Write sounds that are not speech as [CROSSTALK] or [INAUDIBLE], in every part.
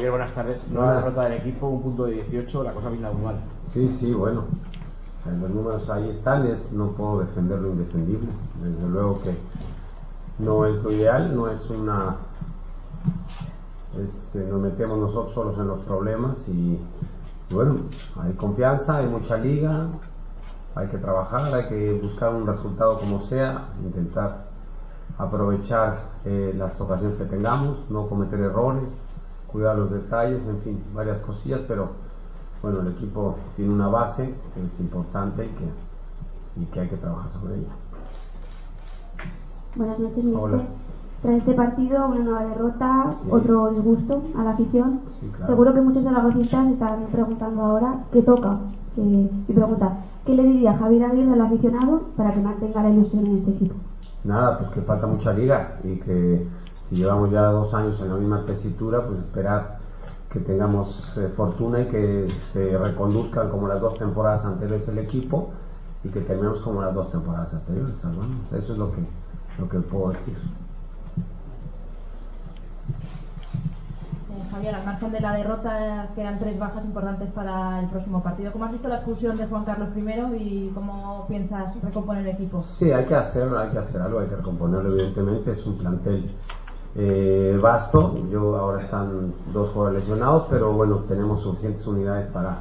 Javier, buenas tardes. Nueva derrota del equipo, un punto de 18, la cosa pinta muy mal. Sí, sí, bueno. Los números ahí están, es, no puedo defender lo indefendible. Desde luego que no es lo ideal, no es una. Este, nos metemos nosotros solos en los problemas y bueno, hay confianza, hay mucha liga, hay que trabajar, hay que buscar un resultado como sea, intentar aprovechar eh, las ocasiones que tengamos, no cometer errores, cuidar los detalles, en fin, varias cosillas, pero bueno, el equipo tiene una base que es importante y que, y que hay que trabajar sobre ella. Buenas noches, mister. Tras este partido, una nueva derrota, otro disgusto a la afición. Seguro que muchos de los arrocistas están preguntando ahora qué toca. y pregunta, ¿qué le diría Javier Aguirre al aficionado para que mantenga la ilusión en este equipo? Nada, pues que falta mucha liga y que si llevamos ya dos años en la misma tesitura, pues esperar que tengamos eh, fortuna y que se reconduzcan como las dos temporadas anteriores el equipo y que terminemos como las dos temporadas anteriores. Eso es lo que, lo que puedo decir. Eh, Javier, al margen de la derrota, quedan tres bajas importantes para el próximo partido. ¿Cómo has visto la expulsión de Juan Carlos I y cómo piensas recomponer el equipo? Sí, hay que hacerlo, hay que hacer algo, hay que recomponerlo, evidentemente. Es un plantel eh, vasto. Yo ahora están dos jugadores lesionados, pero bueno, tenemos suficientes unidades para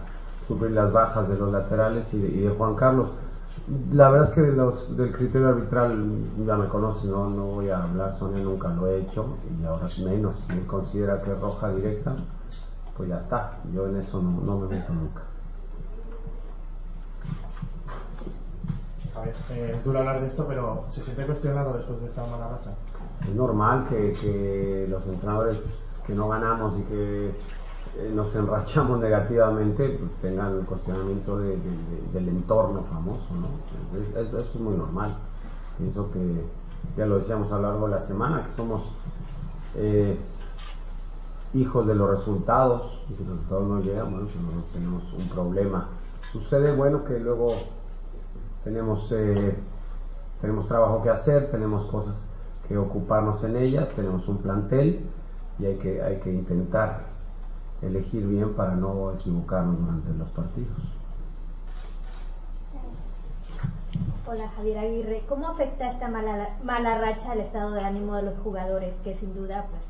suplir las bajas de los laterales y de, Juan Carlos. La verdad es que los, del criterio arbitral ya me conoce, no, no voy a hablar, Sonia nunca lo he hecho y ahora menos. Si él considera que es roja directa, pues ya está. Yo en eso no, no me meto nunca. Eh, duro hablar de esto, pero ¿se siente cuestionado después de esta mala racha? Es normal que, los entrenadores que no ganamos y que eh, nos enrachamos [LAUGHS] negativamente pues, tengan el cuestionamiento del entorno famoso, ¿no? Eso es muy normal. Pienso que ya lo decíamos a lo largo de la semana, que somos eh, hijos de los resultados, y si los resultados no llegan, bueno, pues nosotros tenemos un problema. Sucede, bueno, que luego tenemos, eh, tenemos trabajo que hacer, tenemos cosas que ocuparnos en ellas, tenemos un plantel y hay que, hay que intentar elegir bien para no equivocarnos durante los partidos. Hola Javier Aguirre, ¿cómo afecta esta mala, mala racha al estado de ánimo de los jugadores que sin duda pues...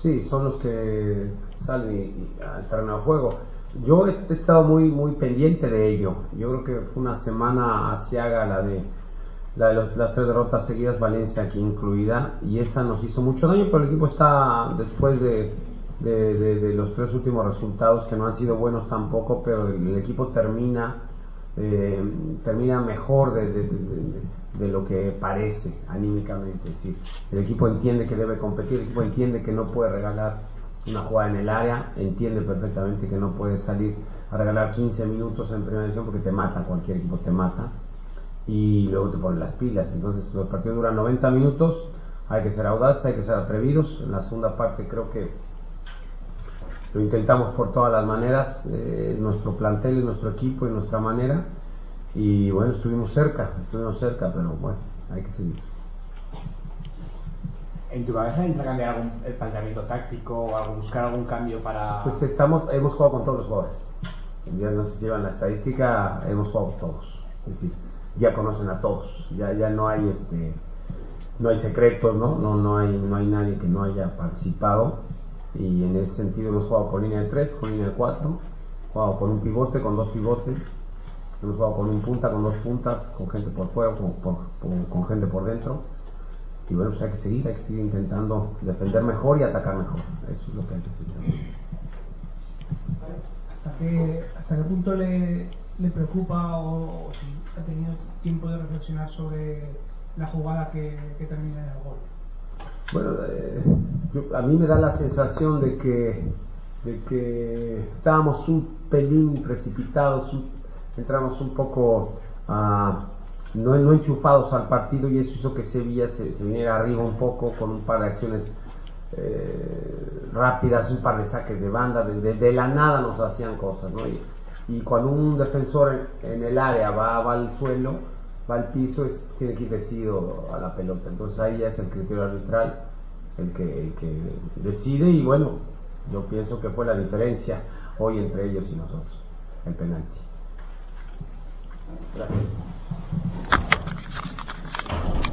Sí, son los que salen y, al terreno de juego. Yo he estado muy, muy pendiente de ello. Yo creo que fue una semana asiaga la de la de las tres derrotas seguidas, Valencia aquí incluida, y esa nos hizo mucho daño, pero el equipo está después de, de, los tres últimos resultados que no han sido buenos tampoco, pero el, equipo termina, eh, termina mejor de, lo que parece anímicamente. Es decir, el equipo entiende que debe competir, el equipo entiende que no puede regalar una jugada en el área, entiende perfectamente que no puede salir a regalar 15 minutos en primera división porque te mata, cualquier equipo te mata y luego te ponen las pilas. Entonces los partidos duran 90 minutos, hay que ser audaces, hay que ser atrevidos. En la segunda parte creo que lo intentamos por todas las maneras, eh, nuestro plantel, nuestro equipo y nuestra manera. Y bueno, estuvimos cerca, estuvimos cerca, pero bueno, hay que seguir. ¿En tu cabeza entra cambiar algún, el planteamiento táctico o buscar algún cambio para.? Pues estamos, hemos jugado con todos los jugadores. Ya no sé si llevan la estadística, hemos jugado con todos. Es decir, ya conocen a todos, ya, ya no hay este no hay secretos, ¿no? No, no, hay, no hay nadie que no haya participado. Y en ese sentido hemos jugado con línea de 3, con línea de 4, jugado con un pivote, con dos pivotes, hemos jugado con un punta, con dos puntas, con gente por fuera, con, con, gente por dentro. Y bueno, pues hay que seguir, hay que seguir intentando defender mejor y atacar mejor, eso es lo que hay que seguir. ¿Hasta qué, hasta qué punto le, le preocupa o, si ha tenido tiempo de reflexionar sobre la jugada que, termina en el gol. Bueno, eh, a mí me da la sensación de que, de que estábamos un pelín precipitados, entramos un poco no, no, enchufados al partido y eso hizo que Sevilla se, se viniera arriba un poco con un par de acciones eh, rápidas, un par de saques de banda, de, de, la nada nos hacían cosas, ¿no? y y cuando un defensor en, el área va, va, al suelo, va al piso, es, tiene que ir decidido a la pelota. Entonces ahí ya es el criterio arbitral el que, el que decide y bueno, yo pienso que fue la diferencia hoy entre ellos y nosotros, el penalti. Gracias.